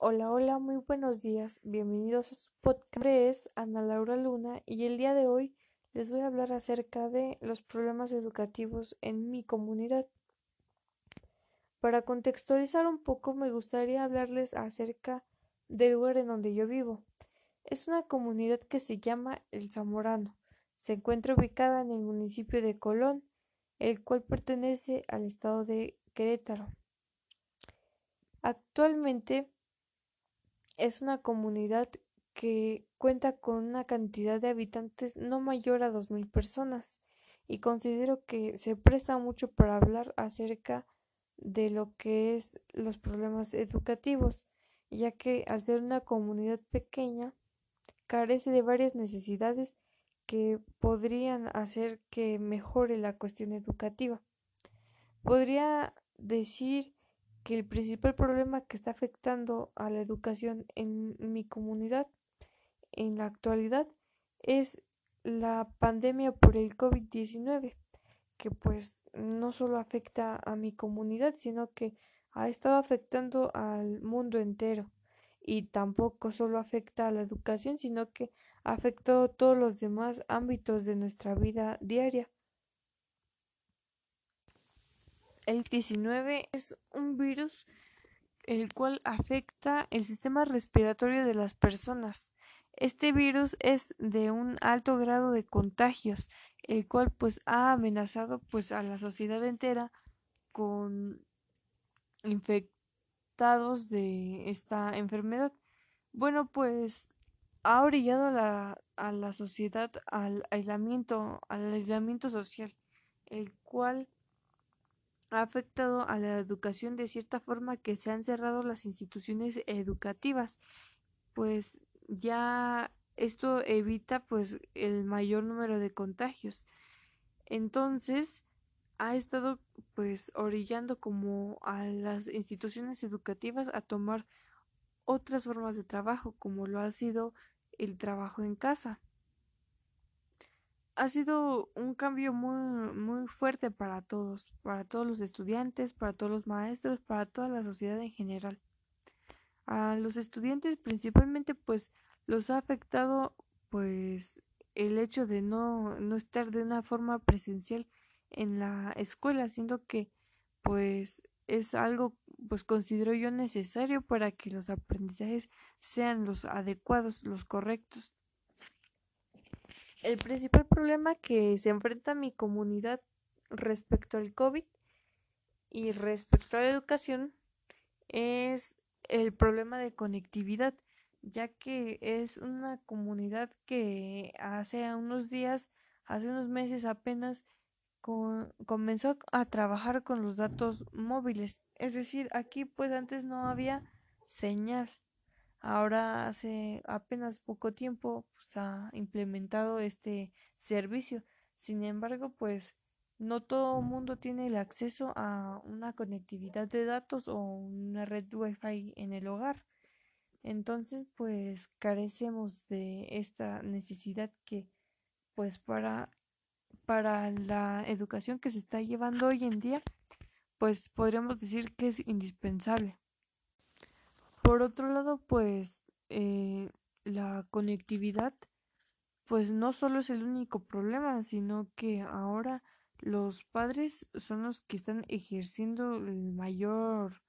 Hola, hola, muy buenos días. Bienvenidos a su podcast. Mi nombre es Ana Laura Luna y el día de hoy les voy a hablar acerca de los problemas educativos en mi comunidad. Para contextualizar un poco, me gustaría hablarles acerca del lugar en donde yo vivo. Es una comunidad que se llama El Zamorano. Se encuentra ubicada en el municipio de Colón, el cual pertenece al estado de Querétaro. Actualmente es una comunidad que cuenta con una cantidad de habitantes no mayor a dos mil personas y considero que se presta mucho para hablar acerca de lo que es los problemas educativos, ya que al ser una comunidad pequeña carece de varias necesidades que podrían hacer que mejore la cuestión educativa. Podría decir que el principal problema que está afectando a la educación en mi comunidad en la actualidad es la pandemia por el COVID-19, que pues no solo afecta a mi comunidad, sino que ha estado afectando al mundo entero y tampoco solo afecta a la educación, sino que ha afectado todos los demás ámbitos de nuestra vida diaria. El 19 es un virus el cual afecta el sistema respiratorio de las personas. Este virus es de un alto grado de contagios, el cual pues ha amenazado pues a la sociedad entera con infectados de esta enfermedad. Bueno, pues ha orillado a la, a la sociedad al aislamiento, al aislamiento social, el cual ha afectado a la educación de cierta forma que se han cerrado las instituciones educativas, pues ya esto evita pues el mayor número de contagios. Entonces, ha estado pues orillando como a las instituciones educativas a tomar otras formas de trabajo, como lo ha sido el trabajo en casa ha sido un cambio muy, muy fuerte para todos, para todos los estudiantes, para todos los maestros, para toda la sociedad en general. A los estudiantes principalmente pues los ha afectado pues el hecho de no, no estar de una forma presencial en la escuela, siendo que pues es algo pues considero yo necesario para que los aprendizajes sean los adecuados, los correctos. El principal problema que se enfrenta mi comunidad respecto al COVID y respecto a la educación es el problema de conectividad, ya que es una comunidad que hace unos días, hace unos meses apenas comenzó a trabajar con los datos móviles. Es decir, aquí pues antes no había señal. Ahora hace apenas poco tiempo pues, ha implementado este servicio. Sin embargo, pues no todo mundo tiene el acceso a una conectividad de datos o una red wifi en el hogar. Entonces, pues carecemos de esta necesidad que pues para para la educación que se está llevando hoy en día, pues podríamos decir que es indispensable. Por otro lado, pues eh, la conectividad, pues no solo es el único problema, sino que ahora los padres son los que están ejerciendo el mayor,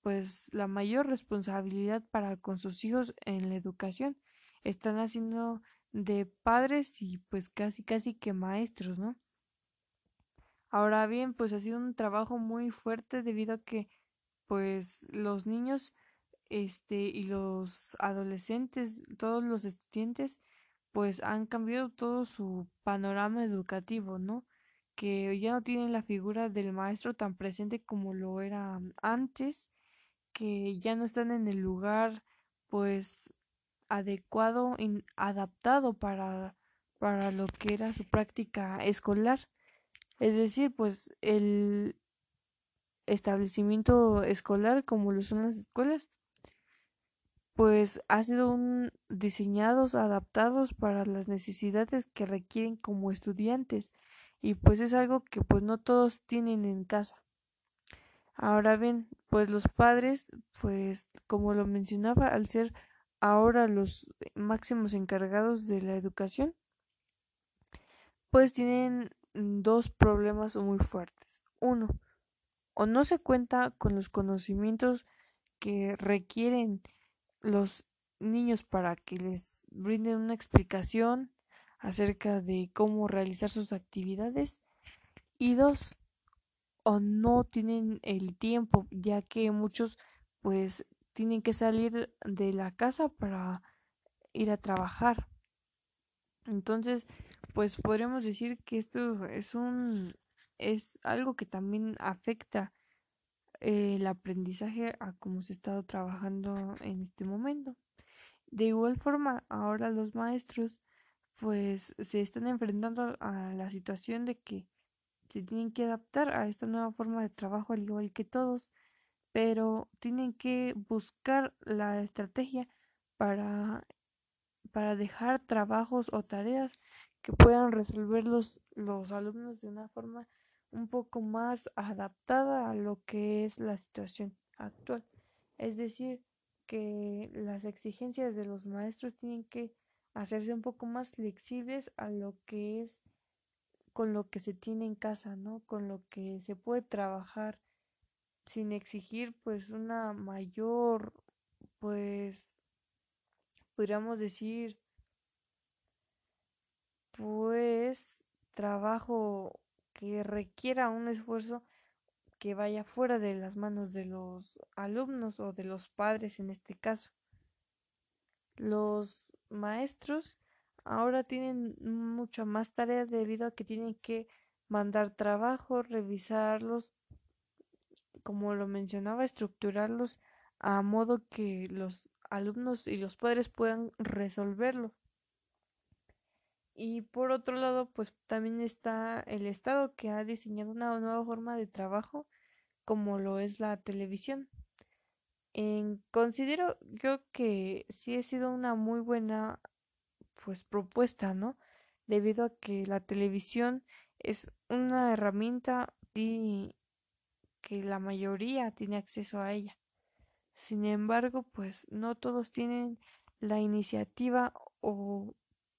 pues la mayor responsabilidad para con sus hijos en la educación. Están haciendo de padres y pues casi casi que maestros, ¿no? Ahora bien, pues ha sido un trabajo muy fuerte debido a que pues los niños este y los adolescentes, todos los estudiantes, pues han cambiado todo su panorama educativo, ¿no? Que ya no tienen la figura del maestro tan presente como lo era antes, que ya no están en el lugar, pues adecuado y adaptado para, para lo que era su práctica escolar. Es decir, pues el establecimiento escolar como lo son las escuelas pues ha sido diseñados, adaptados para las necesidades que requieren como estudiantes y pues es algo que pues no todos tienen en casa. Ahora bien, pues los padres, pues como lo mencionaba, al ser ahora los máximos encargados de la educación, pues tienen dos problemas muy fuertes. Uno, o no se cuenta con los conocimientos que requieren los niños para que les brinden una explicación acerca de cómo realizar sus actividades y dos o no tienen el tiempo ya que muchos pues tienen que salir de la casa para ir a trabajar. Entonces pues podríamos decir que esto es un es algo que también afecta el aprendizaje a cómo se ha estado trabajando en este momento. De igual forma ahora los maestros pues se están enfrentando a la situación de que se tienen que adaptar a esta nueva forma de trabajo al igual que todos, pero tienen que buscar la estrategia para, para dejar trabajos o tareas que puedan resolver los, los alumnos de una forma un poco más adaptada a lo que es la situación actual. Es decir, que las exigencias de los maestros tienen que hacerse un poco más flexibles a lo que es con lo que se tiene en casa, ¿no? Con lo que se puede trabajar sin exigir pues una mayor pues podríamos decir pues trabajo que requiera un esfuerzo que vaya fuera de las manos de los alumnos o de los padres en este caso. Los maestros ahora tienen mucha más tareas debido a que tienen que mandar trabajo, revisarlos, como lo mencionaba, estructurarlos a modo que los alumnos y los padres puedan resolverlo. Y por otro lado, pues también está el Estado que ha diseñado una nueva forma de trabajo como lo es la televisión. Considero yo que sí ha sido una muy buena pues propuesta, ¿no? Debido a que la televisión es una herramienta y que la mayoría tiene acceso a ella. Sin embargo, pues no todos tienen la iniciativa o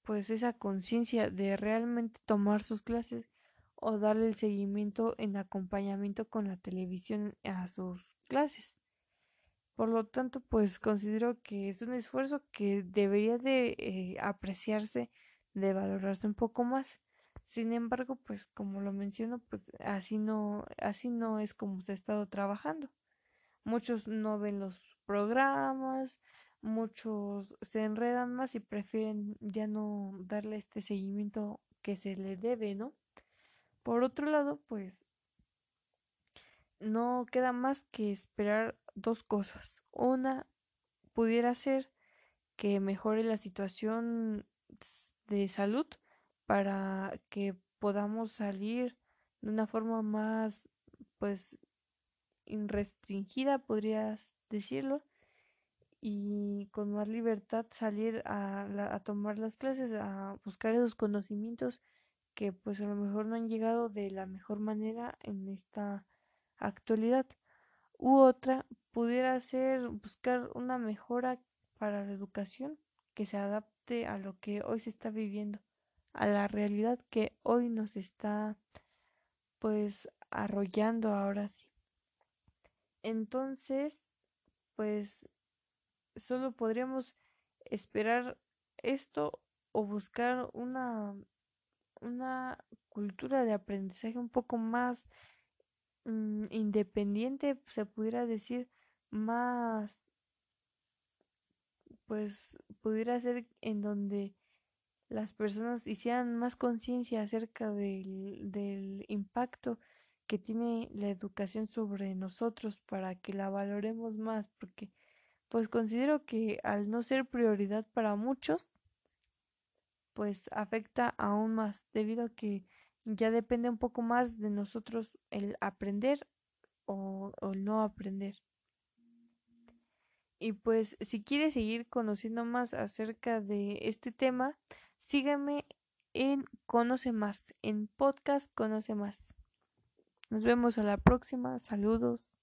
pues esa conciencia de realmente tomar sus clases o darle el seguimiento en acompañamiento con la televisión a sus clases. Por lo tanto, pues considero que es un esfuerzo que debería de eh, apreciarse, de valorarse un poco más. Sin embargo, pues como lo menciono, pues así no, así no es como se ha estado trabajando. Muchos no ven los programas, muchos se enredan más y prefieren ya no darle este seguimiento que se le debe, ¿no? Por otro lado, pues no queda más que esperar dos cosas. Una pudiera ser que mejore la situación de salud para que podamos salir de una forma más pues restringida podrías decirlo y con más libertad salir a, a, tomar las clases, a buscar esos conocimientos que pues a lo mejor no han llegado de la mejor manera en esta actualidad. U otra pudiera ser buscar una mejora para la educación que se adapte a lo que hoy se está viviendo, a la realidad que hoy nos está pues arrollando ahora sí. Entonces, pues solo podríamos esperar esto o buscar una, una cultura de aprendizaje un poco más mm, independiente, se pudiera decir, más, pues pudiera ser en donde las personas hicieran más conciencia acerca del, del impacto que tiene la educación sobre nosotros para que la valoremos más, porque pues considero que al no ser prioridad para muchos, pues afecta aún más, debido a que ya depende un poco más de nosotros el aprender o, o no aprender. Y pues si quieres seguir conociendo más acerca de este tema, sígueme en Conoce Más, en podcast Conoce Más. Nos vemos a la próxima. Saludos.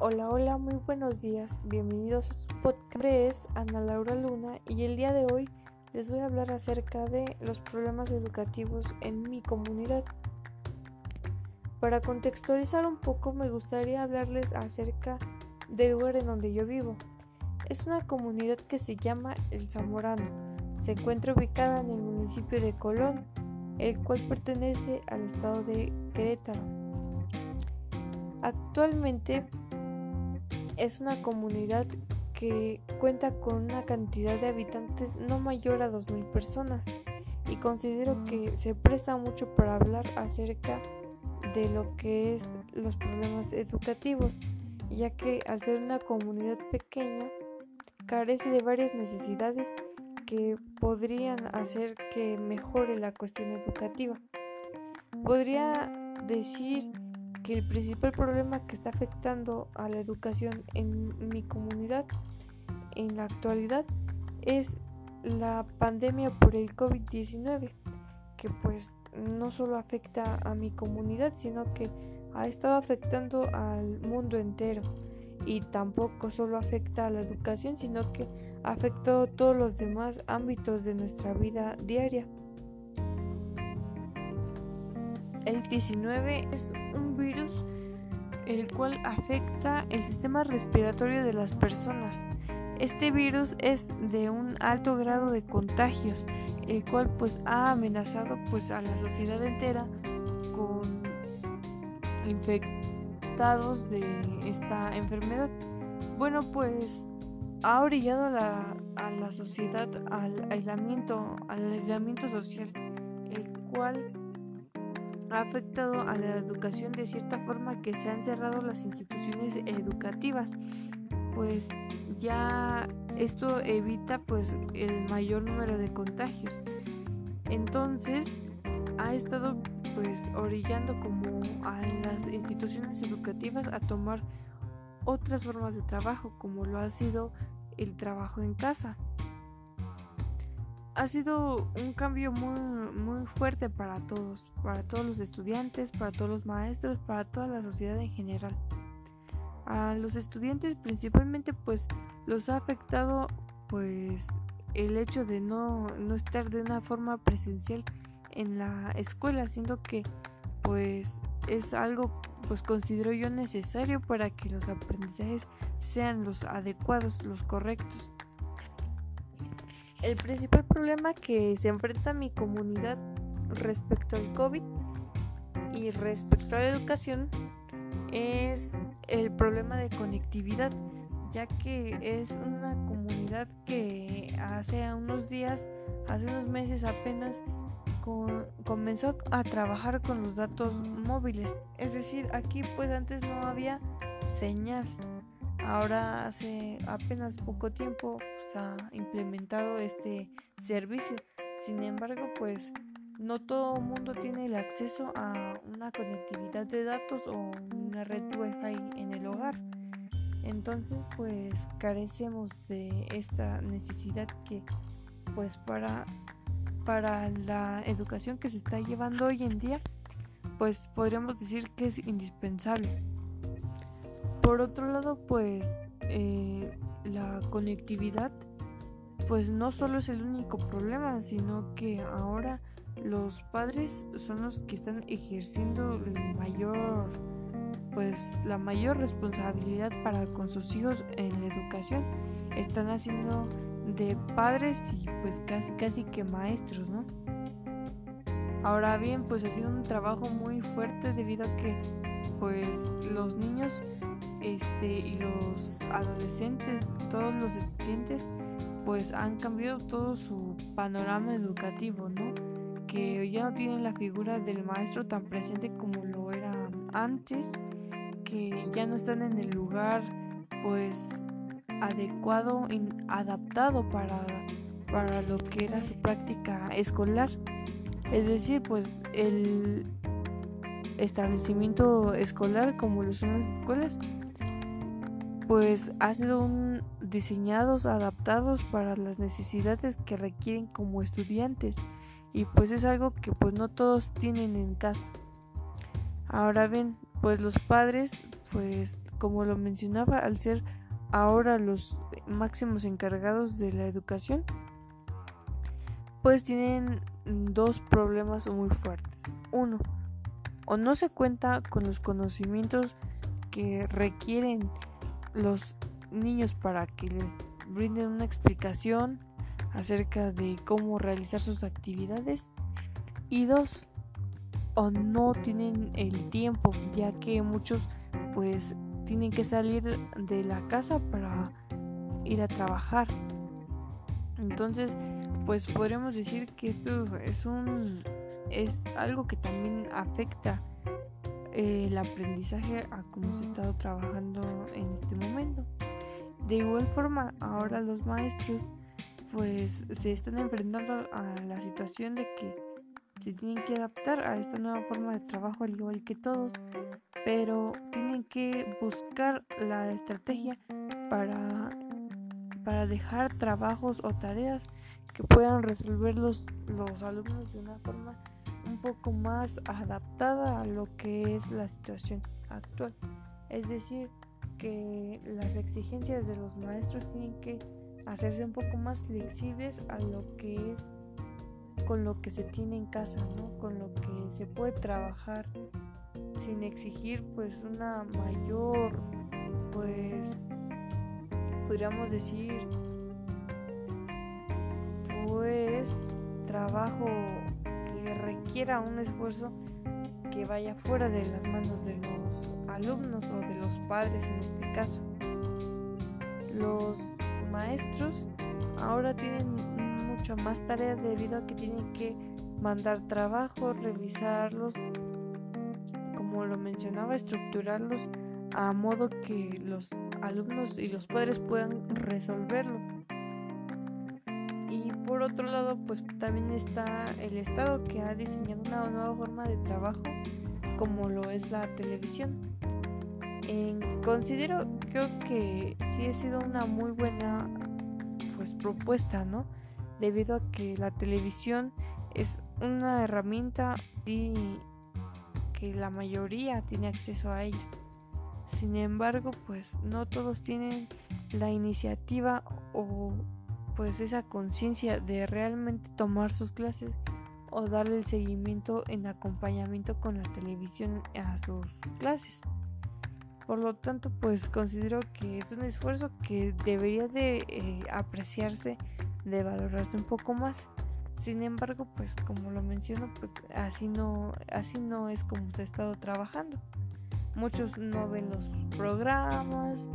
Hola, hola, muy buenos días. Bienvenidos a su podcast. Es Ana Laura Luna y el día de hoy les voy a hablar acerca de los problemas educativos en mi comunidad. Para contextualizar un poco, me gustaría hablarles acerca del lugar en donde yo vivo. Es una comunidad que se llama El Zamorano. Se encuentra ubicada en el municipio de Colón, el cual pertenece al estado de Querétaro. Actualmente es una comunidad que cuenta con una cantidad de habitantes no mayor a 2.000 personas y considero que se presta mucho para hablar acerca de lo que es los problemas educativos, ya que al ser una comunidad pequeña carece de varias necesidades que podrían hacer que mejore la cuestión educativa. Podría decir el principal problema que está afectando a la educación en mi comunidad en la actualidad es la pandemia por el COVID-19, que pues no solo afecta a mi comunidad, sino que ha estado afectando al mundo entero y tampoco solo afecta a la educación, sino que ha afectado todos los demás ámbitos de nuestra vida diaria. El 19 es un virus el cual afecta el sistema respiratorio de las personas. Este virus es de un alto grado de contagios, el cual pues ha amenazado pues a la sociedad entera con infectados de esta enfermedad. Bueno, pues ha orillado a la, a la sociedad al aislamiento, al aislamiento social, el cual ha afectado a la educación de cierta forma que se han cerrado las instituciones educativas, pues ya esto evita pues el mayor número de contagios. Entonces ha estado pues orillando como a las instituciones educativas a tomar otras formas de trabajo como lo ha sido el trabajo en casa ha sido un cambio muy, muy fuerte para todos, para todos los estudiantes, para todos los maestros, para toda la sociedad en general. A los estudiantes principalmente pues los ha afectado pues el hecho de no, no estar de una forma presencial en la escuela, siendo que pues es algo pues considero yo necesario para que los aprendizajes sean los adecuados, los correctos. El principal problema que se enfrenta mi comunidad respecto al COVID y respecto a la educación es el problema de conectividad, ya que es una comunidad que hace unos días, hace unos meses apenas, comenzó a trabajar con los datos móviles. Es decir, aquí pues antes no había señal. Ahora hace apenas poco tiempo se ha implementado este servicio. Sin embargo, pues no todo mundo tiene el acceso a una conectividad de datos o una red Wi-Fi en el hogar. Entonces, pues carecemos de esta necesidad que pues para para la educación que se está llevando hoy en día, pues podríamos decir que es indispensable. Por otro lado, pues eh, la conectividad, pues no solo es el único problema, sino que ahora los padres son los que están ejerciendo el mayor, pues la mayor responsabilidad para con sus hijos en la educación. Están haciendo de padres y pues casi casi que maestros, ¿no? Ahora bien, pues ha sido un trabajo muy fuerte debido a que pues los niños este, y los adolescentes, todos los estudiantes, pues han cambiado todo su panorama educativo, ¿no? Que ya no tienen la figura del maestro tan presente como lo era antes, que ya no están en el lugar, pues, adecuado y adaptado para, para lo que era su práctica escolar. Es decir, pues el establecimiento escolar, como lo son las escuelas, pues ha sido diseñados, adaptados para las necesidades que requieren como estudiantes y pues es algo que pues no todos tienen en casa. Ahora ven, pues los padres pues como lo mencionaba, al ser ahora los máximos encargados de la educación, pues tienen dos problemas muy fuertes. Uno, o no se cuenta con los conocimientos que requieren los niños para que les brinden una explicación acerca de cómo realizar sus actividades. Y dos o no tienen el tiempo ya que muchos pues tienen que salir de la casa para ir a trabajar. Entonces pues podríamos decir que esto es un es algo que también afecta el aprendizaje a cómo se ha estado trabajando en este momento. De igual forma ahora los maestros pues se están enfrentando a la situación de que se tienen que adaptar a esta nueva forma de trabajo al igual que todos, pero tienen que buscar la estrategia para, para dejar trabajos o tareas que puedan resolver los, los alumnos de una forma un poco más adaptada a lo que es la situación actual. Es decir, que las exigencias de los maestros tienen que hacerse un poco más flexibles a lo que es con lo que se tiene en casa, ¿no? Con lo que se puede trabajar sin exigir pues una mayor pues podríamos decir pues trabajo que requiera un esfuerzo que vaya fuera de las manos de los alumnos o de los padres en este caso. Los maestros ahora tienen mucho más tareas debido a que tienen que mandar trabajo, revisarlos, como lo mencionaba, estructurarlos a modo que los alumnos y los padres puedan resolverlo. Otro lado, pues también está el Estado que ha diseñado una nueva forma de trabajo como lo es la televisión. considero, creo que sí ha sido una muy buena pues propuesta, ¿no? Debido a que la televisión es una herramienta y que la mayoría tiene acceso a ella. Sin embargo, pues no todos tienen la iniciativa o pues esa conciencia de realmente tomar sus clases o darle el seguimiento en acompañamiento con la televisión a sus clases. Por lo tanto, pues considero que es un esfuerzo que debería de eh, apreciarse, de valorarse un poco más. Sin embargo, pues como lo menciono, pues así no, así no es como se ha estado trabajando. Muchos no ven los programas,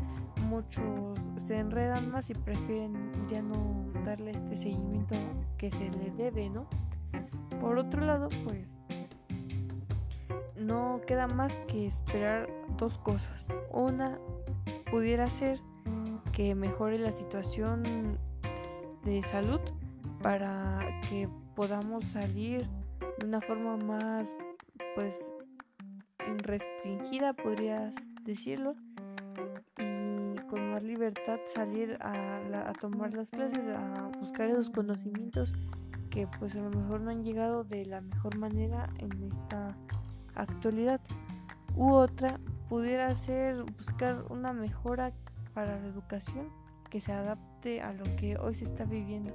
muchos se enredan más y prefieren ya no darle este seguimiento que se le debe, ¿no? Por otro lado, pues no queda más que esperar dos cosas. Una pudiera ser que mejore la situación de salud para que podamos salir de una forma más pues restringida podrías decirlo libertad salir a, a tomar las clases a buscar esos conocimientos que pues a lo mejor no han llegado de la mejor manera en esta actualidad. U otra pudiera ser buscar una mejora para la educación que se adapte a lo que hoy se está viviendo,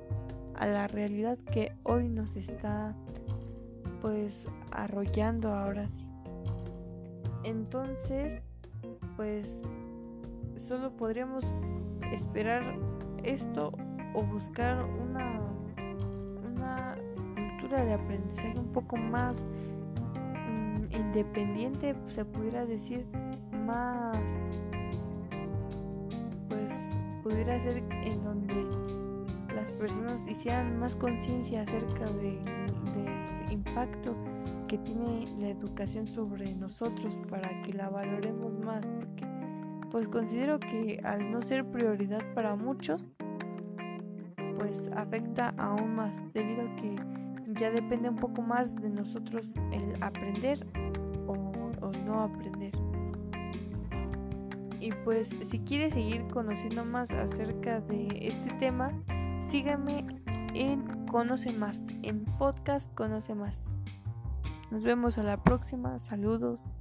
a la realidad que hoy nos está pues arrollando ahora sí. Entonces, pues solo podríamos esperar esto o buscar una de aprendizaje un poco más mm, independiente, se pudiera decir, más, pues pudiera ser en donde las personas hicieran más conciencia acerca del de impacto que tiene la educación sobre nosotros para que la valoremos más, porque pues considero que al no ser prioridad para muchos, pues afecta aún más debido a que ya depende un poco más de nosotros el aprender o, no aprender. Y pues si quieres seguir conociendo más acerca de este tema, síganme en Conoce Más, en podcast Conoce Más. Nos vemos a la próxima, saludos.